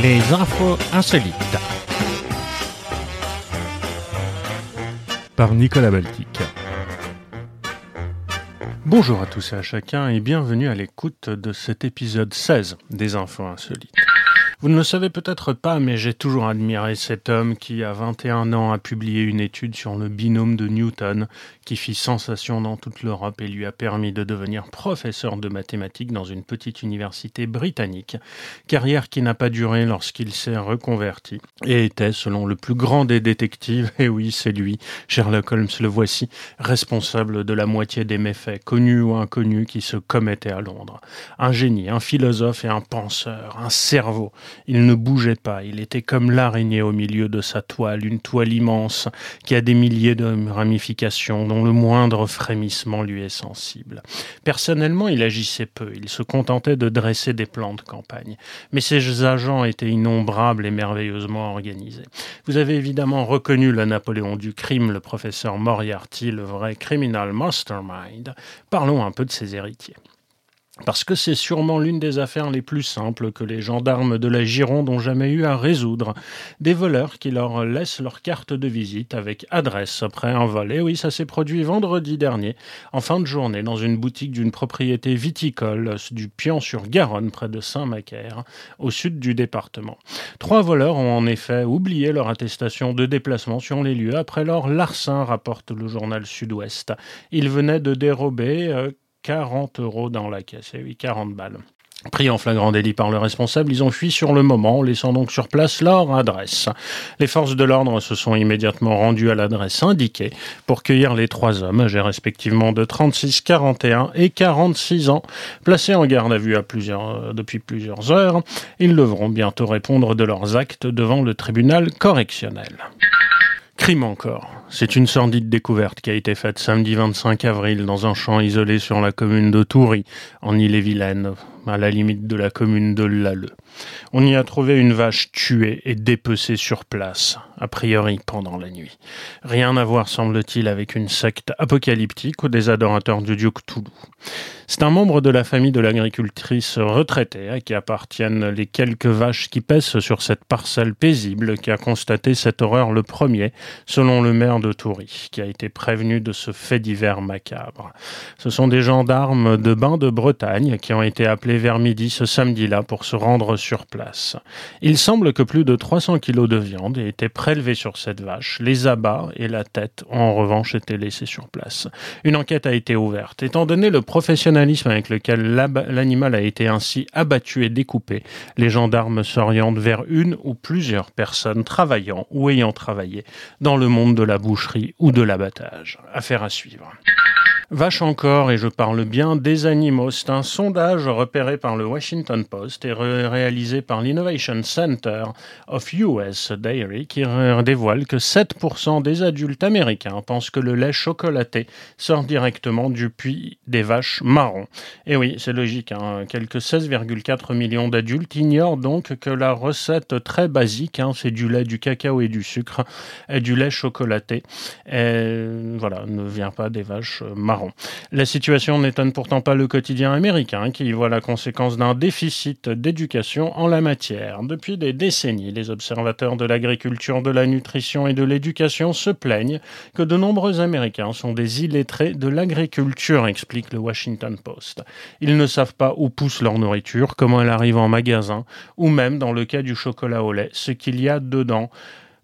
Les infos insolites. Par Nicolas Baltic. Bonjour à tous et à chacun et bienvenue à l'écoute de cet épisode 16 des infos insolites. Vous ne le savez peut-être pas, mais j'ai toujours admiré cet homme qui, à 21 ans, a publié une étude sur le binôme de Newton, qui fit sensation dans toute l'Europe et lui a permis de devenir professeur de mathématiques dans une petite université britannique, carrière qui n'a pas duré lorsqu'il s'est reconverti, et était, selon le plus grand des détectives, et oui, c'est lui, Sherlock Holmes le voici, responsable de la moitié des méfaits, connus ou inconnus, qui se commettaient à Londres. Un génie, un philosophe et un penseur, un cerveau, il ne bougeait pas, il était comme l'araignée au milieu de sa toile, une toile immense qui a des milliers de ramifications dont le moindre frémissement lui est sensible. Personnellement, il agissait peu, il se contentait de dresser des plans de campagne. Mais ses agents étaient innombrables et merveilleusement organisés. Vous avez évidemment reconnu le Napoléon du crime, le professeur Moriarty, le vrai criminal mastermind. Parlons un peu de ses héritiers parce que c'est sûrement l'une des affaires les plus simples que les gendarmes de la Gironde ont jamais eu à résoudre. Des voleurs qui leur laissent leur carte de visite avec adresse après un vol. Et oui, ça s'est produit vendredi dernier, en fin de journée, dans une boutique d'une propriété viticole du Pian-sur-Garonne, près de Saint-Macaire, au sud du département. Trois voleurs ont en effet oublié leur attestation de déplacement sur les lieux après leur larcin, rapporte le journal Sud-Ouest. Ils venaient de dérober euh, 40 euros dans la caisse. Et eh oui, 40 balles. Pris en flagrant délit par le responsable, ils ont fui sur le moment, laissant donc sur place leur adresse. Les forces de l'ordre se sont immédiatement rendues à l'adresse indiquée pour cueillir les trois hommes, âgés respectivement de 36, 41 et 46 ans, placés en garde à vue euh, depuis plusieurs heures. Ils devront bientôt répondre de leurs actes devant le tribunal correctionnel. Crime encore. C'est une sordide découverte qui a été faite samedi 25 avril dans un champ isolé sur la commune de Toury, en Ille-et-Vilaine, à la limite de la commune de Lalleux. On y a trouvé une vache tuée et dépecée sur place, a priori pendant la nuit. Rien à voir, semble-t-il, avec une secte apocalyptique ou des adorateurs du dieu Cthulhu. C'est un membre de la famille de l'agricultrice retraitée à qui appartiennent les quelques vaches qui pèsent sur cette parcelle paisible qui a constaté cette horreur le premier, selon le maire de Toury, qui a été prévenu de ce fait divers macabre. Ce sont des gendarmes de bain de Bretagne qui ont été appelés vers midi ce samedi-là pour se rendre sur place. Il semble que plus de 300 kilos de viande aient été prélevés sur cette vache. Les abats et la tête ont en revanche été laissés sur place. Une enquête a été ouverte. Étant donné le professionnalisme avec lequel l'animal a été ainsi abattu et découpé, les gendarmes s'orientent vers une ou plusieurs personnes travaillant ou ayant travaillé dans le monde de la boucherie ou de l'abattage. Affaire à suivre. Vache encore, et je parle bien des animaux. C'est un sondage repéré par le Washington Post et réalisé par l'Innovation Center of US Dairy qui dévoile que 7% des adultes américains pensent que le lait chocolaté sort directement du puits des vaches marrons. Et oui, c'est logique, hein. quelques 16,4 millions d'adultes ignorent donc que la recette très basique, hein, c'est du lait, du cacao et du sucre, et du lait chocolaté, voilà, ne vient pas des vaches marrons. La situation n'étonne pourtant pas le quotidien américain qui voit la conséquence d'un déficit d'éducation en la matière. Depuis des décennies, les observateurs de l'agriculture, de la nutrition et de l'éducation se plaignent que de nombreux Américains sont des illettrés de l'agriculture, explique le Washington Post. Ils ne savent pas où pousse leur nourriture, comment elle arrive en magasin, ou même, dans le cas du chocolat au lait, ce qu'il y a dedans.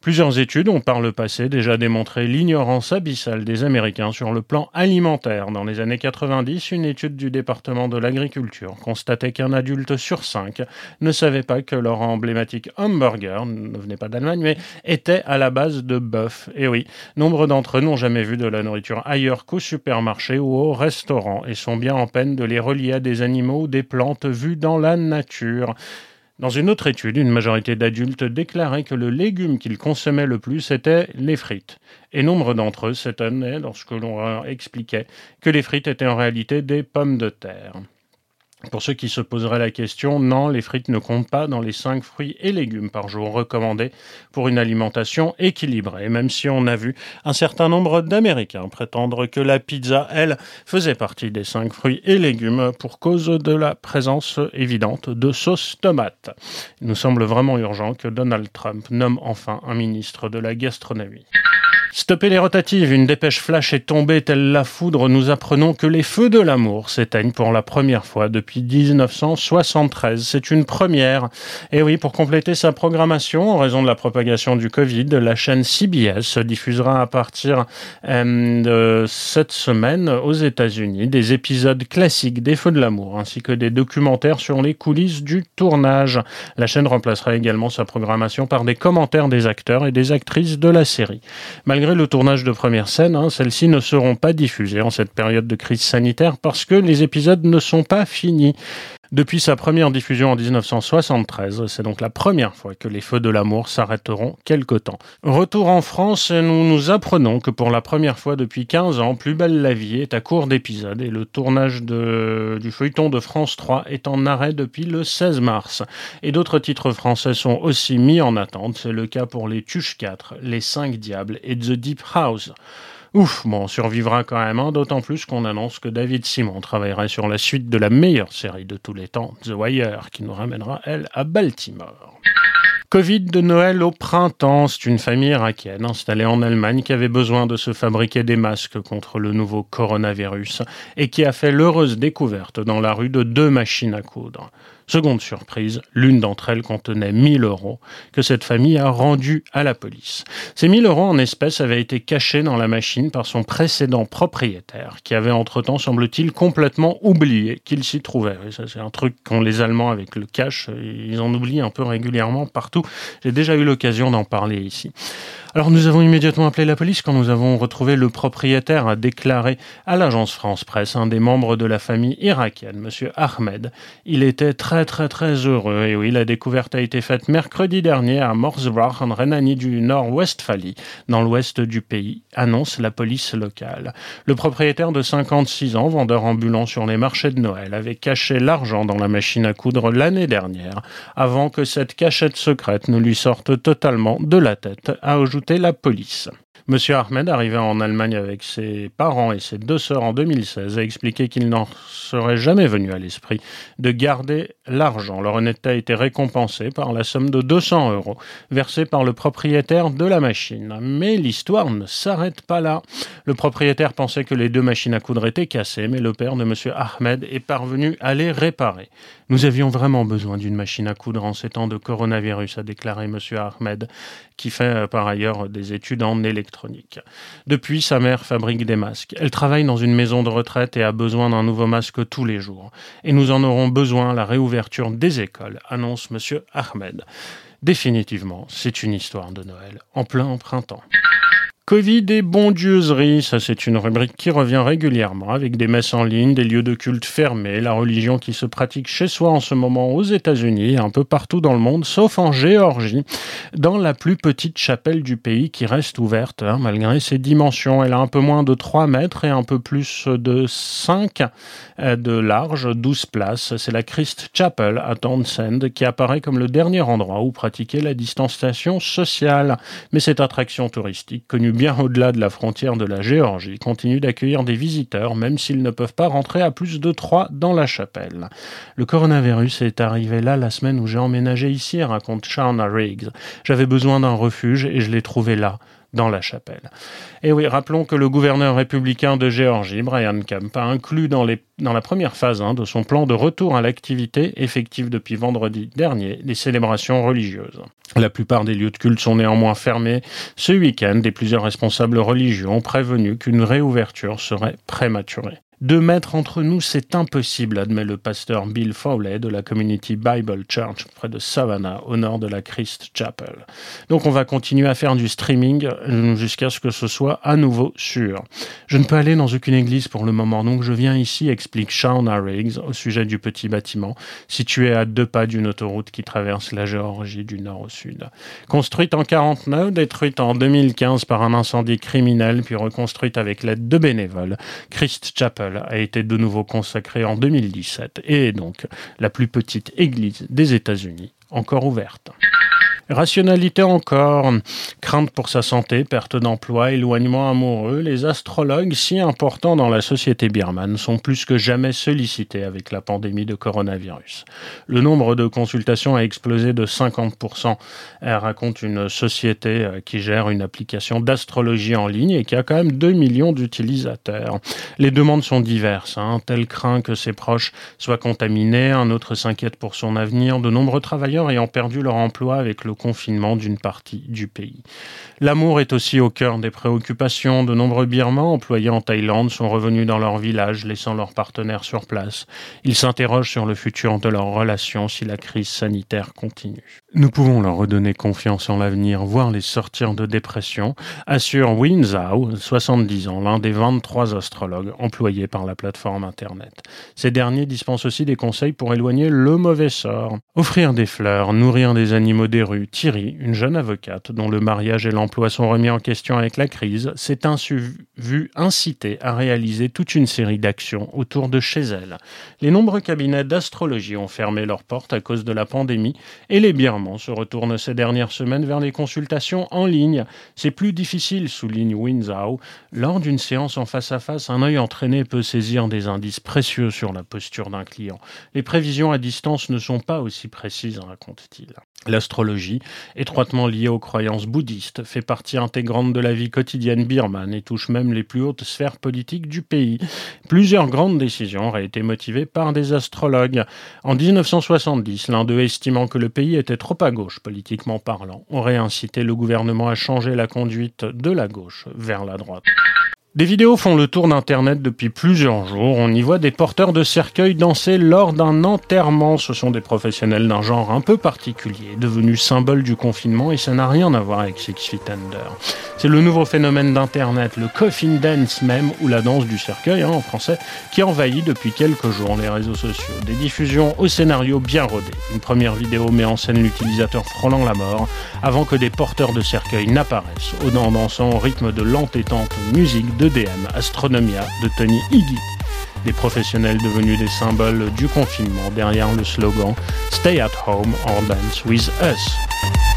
Plusieurs études ont par le passé déjà démontré l'ignorance abyssale des Américains sur le plan alimentaire. Dans les années 90, une étude du département de l'agriculture constatait qu'un adulte sur cinq ne savait pas que leur emblématique hamburger, ne venait pas d'Allemagne, mais était à la base de bœuf. Et oui, nombre d'entre eux n'ont jamais vu de la nourriture ailleurs qu'au supermarché ou au restaurant et sont bien en peine de les relier à des animaux ou des plantes vues dans la nature. Dans une autre étude, une majorité d'adultes déclaraient que le légume qu'ils consommaient le plus était les frites. Et nombre d'entre eux s'étonnaient lorsque l'on leur expliquait que les frites étaient en réalité des pommes de terre. Pour ceux qui se poseraient la question, non, les frites ne comptent pas dans les 5 fruits et légumes par jour recommandés pour une alimentation équilibrée, même si on a vu un certain nombre d'Américains prétendre que la pizza, elle, faisait partie des 5 fruits et légumes pour cause de la présence évidente de sauce tomate. Il nous semble vraiment urgent que Donald Trump nomme enfin un ministre de la gastronomie. Stopper les rotatives, une dépêche flash est tombée telle la foudre. Nous apprenons que les feux de l'amour s'éteignent pour la première fois depuis 1973. C'est une première. Et oui, pour compléter sa programmation, en raison de la propagation du Covid, la chaîne CBS diffusera à partir euh, de cette semaine aux États-Unis des épisodes classiques des feux de l'amour, ainsi que des documentaires sur les coulisses du tournage. La chaîne remplacera également sa programmation par des commentaires des acteurs et des actrices de la série. Le tournage de première scène, hein, celles-ci ne seront pas diffusées en cette période de crise sanitaire parce que les épisodes ne sont pas finis. Depuis sa première diffusion en 1973, c'est donc la première fois que les feux de l'amour s'arrêteront quelque temps. Retour en France, nous nous apprenons que pour la première fois depuis 15 ans, Plus belle la vie est à court d'épisodes et le tournage du feuilleton de France 3 est en arrêt depuis le 16 mars. Et d'autres titres français sont aussi mis en attente, c'est le cas pour les Tuches 4, les 5 Diables et The Deep House. Ouf, bon, on survivra quand même, hein, d'autant plus qu'on annonce que David Simon travaillerait sur la suite de la meilleure série de tous les temps, The Wire, qui nous ramènera, elle, à Baltimore. Covid de Noël au printemps, c'est une famille irakienne installée en Allemagne qui avait besoin de se fabriquer des masques contre le nouveau coronavirus et qui a fait l'heureuse découverte dans la rue de deux machines à coudre. Seconde surprise, l'une d'entre elles contenait 1000 euros que cette famille a rendus à la police. Ces 1000 euros en espèces avaient été cachés dans la machine par son précédent propriétaire, qui avait entre-temps, semble-t-il, complètement oublié qu'il s'y trouvait. ça, c'est un truc qu'ont les Allemands avec le cash, ils en oublient un peu régulièrement partout. J'ai déjà eu l'occasion d'en parler ici. Alors nous avons immédiatement appelé la police quand nous avons retrouvé le propriétaire a déclaré à l'agence France Presse, un des membres de la famille irakienne, monsieur Ahmed. Il était très très très heureux et oui, la découverte a été faite mercredi dernier à Morsbach en Rhénanie du Nord-Westphalie, dans l'ouest du pays, annonce la police locale. Le propriétaire de 56 ans, vendeur ambulant sur les marchés de Noël, avait caché l'argent dans la machine à coudre l'année dernière, avant que cette cachette secrète ne lui sorte totalement de la tête, a ajouté la police. Monsieur Ahmed, arrivé en Allemagne avec ses parents et ses deux sœurs en 2016, a expliqué qu'il n'en serait jamais venu à l'esprit de garder l'argent. Leur honnêteté a été récompensée par la somme de 200 euros versée par le propriétaire de la machine. Mais l'histoire ne s'arrête pas là. Le propriétaire pensait que les deux machines à coudre étaient cassées, mais le père de Monsieur Ahmed est parvenu à les réparer. Nous avions vraiment besoin d'une machine à coudre en ces temps de coronavirus, a déclaré Monsieur Ahmed, qui fait euh, par ailleurs des études en électronique. Depuis, sa mère fabrique des masques. Elle travaille dans une maison de retraite et a besoin d'un nouveau masque tous les jours. Et nous en aurons besoin la réouverture des écoles, annonce Monsieur Ahmed. Définitivement, c'est une histoire de Noël en plein printemps. Covid et bondieuserie, ça c'est une rubrique qui revient régulièrement avec des messes en ligne, des lieux de culte fermés, la religion qui se pratique chez soi en ce moment aux États-Unis, un peu partout dans le monde, sauf en Géorgie, dans la plus petite chapelle du pays qui reste ouverte hein, malgré ses dimensions. Elle a un peu moins de 3 mètres et un peu plus de 5 euh, de large, 12 places. C'est la Christ Chapel à Townsend qui apparaît comme le dernier endroit où pratiquer la distanciation sociale. Mais cette attraction touristique connue bien au-delà de la frontière de la Géorgie, continue d'accueillir des visiteurs, même s'ils ne peuvent pas rentrer à plus de trois dans la chapelle. Le coronavirus est arrivé là la semaine où j'ai emménagé ici, raconte Shauna Riggs. J'avais besoin d'un refuge et je l'ai trouvé là dans la chapelle. Et oui, rappelons que le gouverneur républicain de Géorgie, Brian Kemp, a inclus dans, les, dans la première phase hein, de son plan de retour à l'activité, effective depuis vendredi dernier, les célébrations religieuses. La plupart des lieux de culte sont néanmoins fermés ce week-end et plusieurs responsables religieux ont prévenu qu'une réouverture serait prématurée. Deux mètres entre nous, c'est impossible, admet le pasteur Bill Fowley de la Community Bible Church près de Savannah, au nord de la Christ Chapel. Donc on va continuer à faire du streaming euh, jusqu'à ce que ce soit à nouveau sûr. Je ne peux aller dans aucune église pour le moment, donc je viens ici, explique Shauna Riggs au sujet du petit bâtiment, situé à deux pas d'une autoroute qui traverse la Géorgie du nord au sud. Construite en 49, détruite en 2015 par un incendie criminel, puis reconstruite avec l'aide de bénévoles, Christ Chapel A été de nouveau consacrée en 2017 et est donc la plus petite église des États-Unis encore ouverte. Rationalité encore, crainte pour sa santé, perte d'emploi, éloignement amoureux, les astrologues, si importants dans la société birmane, sont plus que jamais sollicités avec la pandémie de coronavirus. Le nombre de consultations a explosé de 50%. Elle raconte une société euh, qui gère une application d'astrologie en ligne et qui a quand même 2 millions d'utilisateurs. Les demandes sont diverses. Un tel craint que ses proches soient contaminés, un autre s'inquiète pour son avenir, de nombreux travailleurs ayant perdu leur emploi avec le confinement d'une partie du pays. L'amour est aussi au cœur des préoccupations. De nombreux Birmans employés en Thaïlande sont revenus dans leur village, laissant leurs partenaires sur place. Ils s'interrogent sur le futur de leur relation si la crise sanitaire continue. Nous pouvons leur redonner confiance en l'avenir, voire les sortir de dépression, assure Win Zhao, 70 ans, l'un des 23 astrologues employés par la plateforme Internet. Ces derniers dispensent aussi des conseils pour éloigner le mauvais sort. Offrir des fleurs, nourrir des animaux des rues. Thierry, une jeune avocate dont le mariage et l'emploi sont remis en question avec la crise, s'est ainsi vue incitée à réaliser toute une série d'actions autour de chez elle. Les nombreux cabinets d'astrologie ont fermé leurs portes à cause de la pandémie et les Birmans se retourne ces dernières semaines vers les consultations en ligne. C'est plus difficile, souligne Winzhao. Lors d'une séance en face à face, un œil entraîné peut saisir des indices précieux sur la posture d'un client. Les prévisions à distance ne sont pas aussi précises, raconte-t-il. L'astrologie, étroitement liée aux croyances bouddhistes, fait partie intégrante de la vie quotidienne birmane et touche même les plus hautes sphères politiques du pays. Plusieurs grandes décisions auraient été motivées par des astrologues. En 1970, l'un d'eux estimant que le pays était trop à gauche politiquement parlant, aurait incité le gouvernement à changer la conduite de la gauche vers la droite. Des vidéos font le tour d'Internet depuis plusieurs jours. On y voit des porteurs de cercueils danser lors d'un enterrement. Ce sont des professionnels d'un genre un peu particulier, devenus symbole du confinement et ça n'a rien à voir avec Six Feet Under. C'est le nouveau phénomène d'Internet, le coffin dance même, ou la danse du cercueil hein, en français, qui envahit depuis quelques jours les réseaux sociaux. Des diffusions au scénario bien rodé. Une première vidéo met en scène l'utilisateur frôlant la mort avant que des porteurs de cercueils n'apparaissent, au dansant au rythme de l'entêtante musique de DM Astronomia de Tony Higgy. Des professionnels devenus des symboles du confinement derrière le slogan Stay at home or dance with us.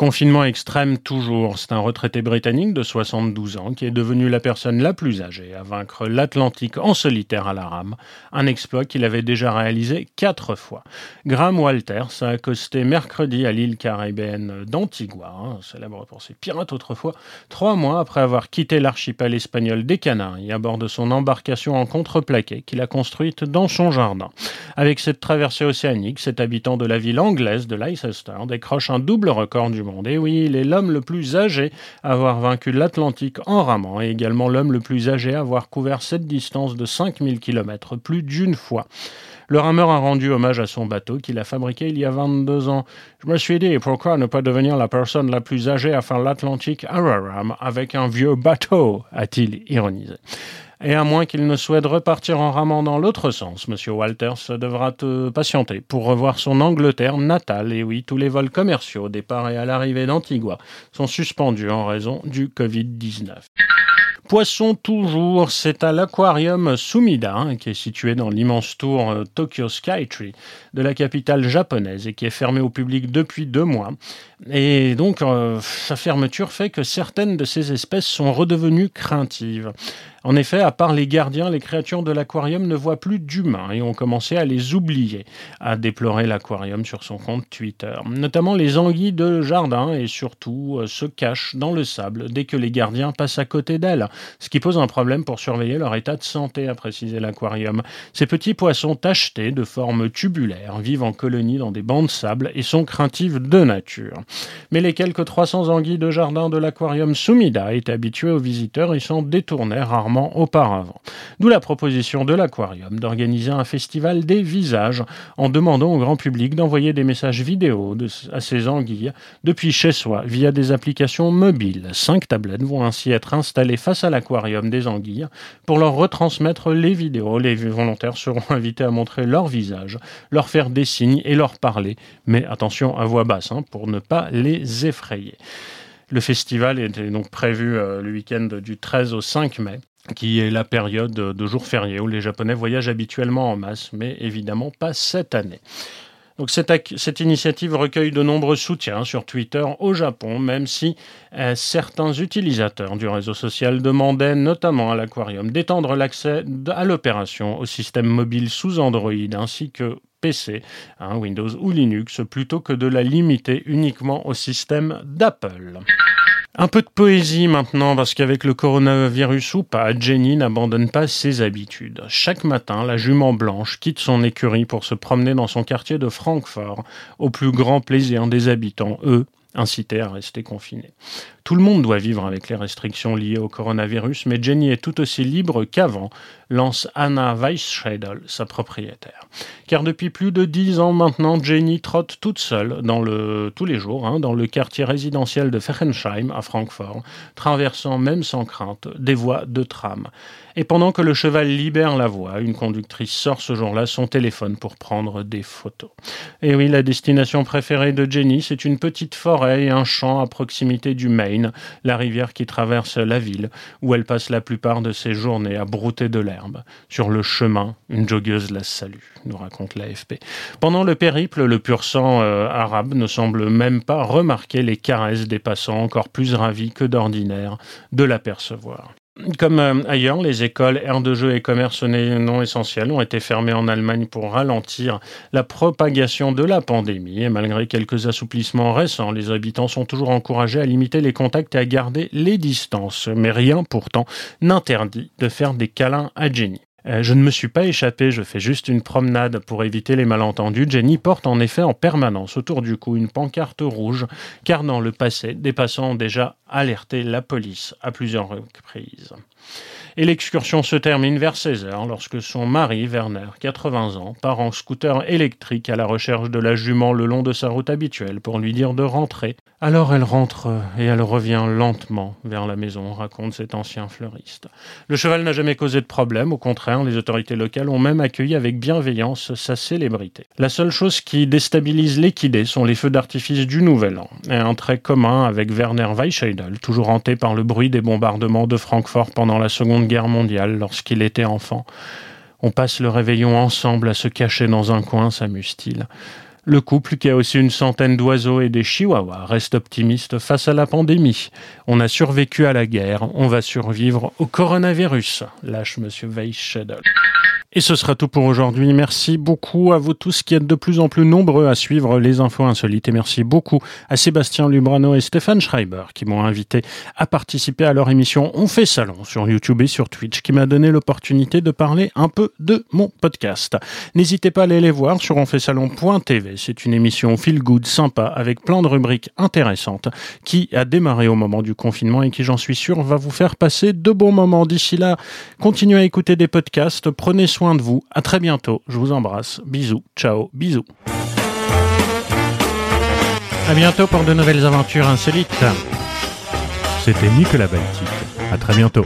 Confinement extrême toujours. C'est un retraité britannique de 72 ans qui est devenu la personne la plus âgée à vaincre l'Atlantique en solitaire à la rame, un exploit qu'il avait déjà réalisé quatre fois. Graham Walters a accosté mercredi à l'île caribéenne d'Antigua, hein, célèbre pour ses pirates autrefois, trois mois après avoir quitté l'archipel espagnol des Canaries à bord de son embarcation en contreplaqué qu'il a construite dans son jardin. Avec cette traversée océanique, cet habitant de la ville anglaise de Leicester décroche un double record du monde et oui, il est l'homme le plus âgé à avoir vaincu l'Atlantique en ramant et également l'homme le plus âgé à avoir couvert cette distance de 5000 km plus d'une fois. Le rameur a rendu hommage à son bateau qu'il a fabriqué il y a 22 ans. Je me suis dit, pourquoi ne pas devenir la personne la plus âgée à faire l'Atlantique à ram avec un vieux bateau a-t-il ironisé. Et à moins qu'il ne souhaite repartir en ramant dans l'autre sens, M. Walters devra te patienter pour revoir son Angleterre natale. Et oui, tous les vols commerciaux au départ et à l'arrivée d'Antigua sont suspendus en raison du Covid-19. Poisson toujours, c'est à l'aquarium Sumida, hein, qui est situé dans l'immense tour euh, Tokyo Skytree de la capitale japonaise et qui est fermé au public depuis deux mois. Et donc, euh, sa fermeture fait que certaines de ces espèces sont redevenues craintives. En effet, à part les gardiens, les créatures de l'aquarium ne voient plus d'humains et ont commencé à les oublier, a déploré l'aquarium sur son compte Twitter. Notamment les anguilles de jardin et surtout euh, se cachent dans le sable dès que les gardiens passent à côté d'elles, ce qui pose un problème pour surveiller leur état de santé, a précisé l'aquarium. Ces petits poissons tachetés de forme tubulaire vivent en colonie dans des bancs de sable et sont craintives de nature. Mais les quelques 300 anguilles de jardin de l'aquarium Sumida étaient habituées aux visiteurs et s'en détournaient rarement auparavant. D'où la proposition de l'aquarium d'organiser un festival des visages en demandant au grand public d'envoyer des messages vidéo à ces anguilles depuis chez soi via des applications mobiles. Cinq tablettes vont ainsi être installées face à l'aquarium des anguilles pour leur retransmettre les vidéos. Les volontaires seront invités à montrer leur visage, leur faire des signes et leur parler, mais attention à voix basse hein, pour ne pas les effrayer. Le festival était donc prévu le week-end du 13 au 5 mai qui est la période de jours fériés où les Japonais voyagent habituellement en masse, mais évidemment pas cette année. Cette, initiative recueille de nombreux soutiens sur Twitter au Japon, même si euh, certains utilisateurs du réseau social demandaient notamment à l'aquarium d'étendre l'accès à l'opération au système mobile sous Android ainsi que PC, hein, Windows ou Linux, plutôt que de la limiter uniquement au système d'Apple. Un peu de poésie maintenant, parce qu'avec le coronavirus ou pas, Jenny n'abandonne pas ses habitudes. Chaque matin, la jument blanche quitte son écurie pour se promener dans son quartier de Francfort, au plus grand plaisir des habitants, eux, incités à rester confinés. Tout le monde doit vivre avec les restrictions liées au coronavirus, mais Jenny est tout aussi libre qu'avant, lance Anna Weisschedel, sa propriétaire. Car depuis plus de dix ans maintenant, Jenny trotte toute seule dans le, tous les jours hein, dans le quartier résidentiel de Fechenheim à Francfort, traversant même sans crainte des voies de tram. Et pendant que le cheval libère la voie, une conductrice sort ce jour-là son téléphone pour prendre des photos. Et oui, la destination préférée de Jenny, c'est une petite forêt et un champ à proximité du Maine la rivière qui traverse la ville, où elle passe la plupart de ses journées à brouter de l'herbe. Sur le chemin, une joggeuse la salue, nous raconte l'AFP. Pendant le périple, le pur sang euh, arabe ne semble même pas remarquer les caresses des passants encore plus ravis que d'ordinaire de l'apercevoir. Comme euh, ailleurs, les écoles, aires de jeu et commerces non essentiels ont été fermés en Allemagne pour ralentir la propagation de la pandémie. Et malgré quelques assouplissements récents, les habitants sont toujours encouragés à limiter les contacts et à garder les distances. Mais rien pourtant n'interdit de faire des câlins à Jenny. Euh, je ne me suis pas échappé, je fais juste une promenade pour éviter les malentendus. Jenny porte en effet en permanence autour du cou une pancarte rouge, car dans le passé, des passants déjà alerté la police à plusieurs reprises. Et l'excursion se termine vers 16h lorsque son mari, Werner, 80 ans, part en scooter électrique à la recherche de la jument le long de sa route habituelle pour lui dire de rentrer. Alors elle rentre et elle revient lentement vers la maison, raconte cet ancien fleuriste. Le cheval n'a jamais causé de problème, au contraire, les autorités locales ont même accueilli avec bienveillance sa célébrité. La seule chose qui déstabilise l'équidé sont les feux d'artifice du Nouvel An, un trait commun avec Werner Weichheidel, toujours hanté par le bruit des bombardements de Francfort pendant la Seconde Guerre mondiale lorsqu'il était enfant. On passe le réveillon ensemble à se cacher dans un coin, s'amuse-t-il. Le couple, qui a aussi une centaine d'oiseaux et des chihuahuas, reste optimiste face à la pandémie. On a survécu à la guerre, on va survivre au coronavirus, lâche M. Weisschedel. Et ce sera tout pour aujourd'hui. Merci beaucoup à vous tous qui êtes de plus en plus nombreux à suivre les infos insolites. Et merci beaucoup à Sébastien Lubrano et Stéphane Schreiber qui m'ont invité à participer à leur émission On fait salon sur YouTube et sur Twitch qui m'a donné l'opportunité de parler un peu de mon podcast. N'hésitez pas à aller les voir sur onfaitsalon.tv. C'est une émission feel good, sympa, avec plein de rubriques intéressantes qui a démarré au moment du confinement et qui, j'en suis sûr, va vous faire passer de bons moments. D'ici là, continuez à écouter des podcasts, prenez soin de vous. À très bientôt. Je vous embrasse. Bisous. Ciao. Bisous. À bientôt pour de nouvelles aventures insolites. C'était Nicolas Baltic. À très bientôt.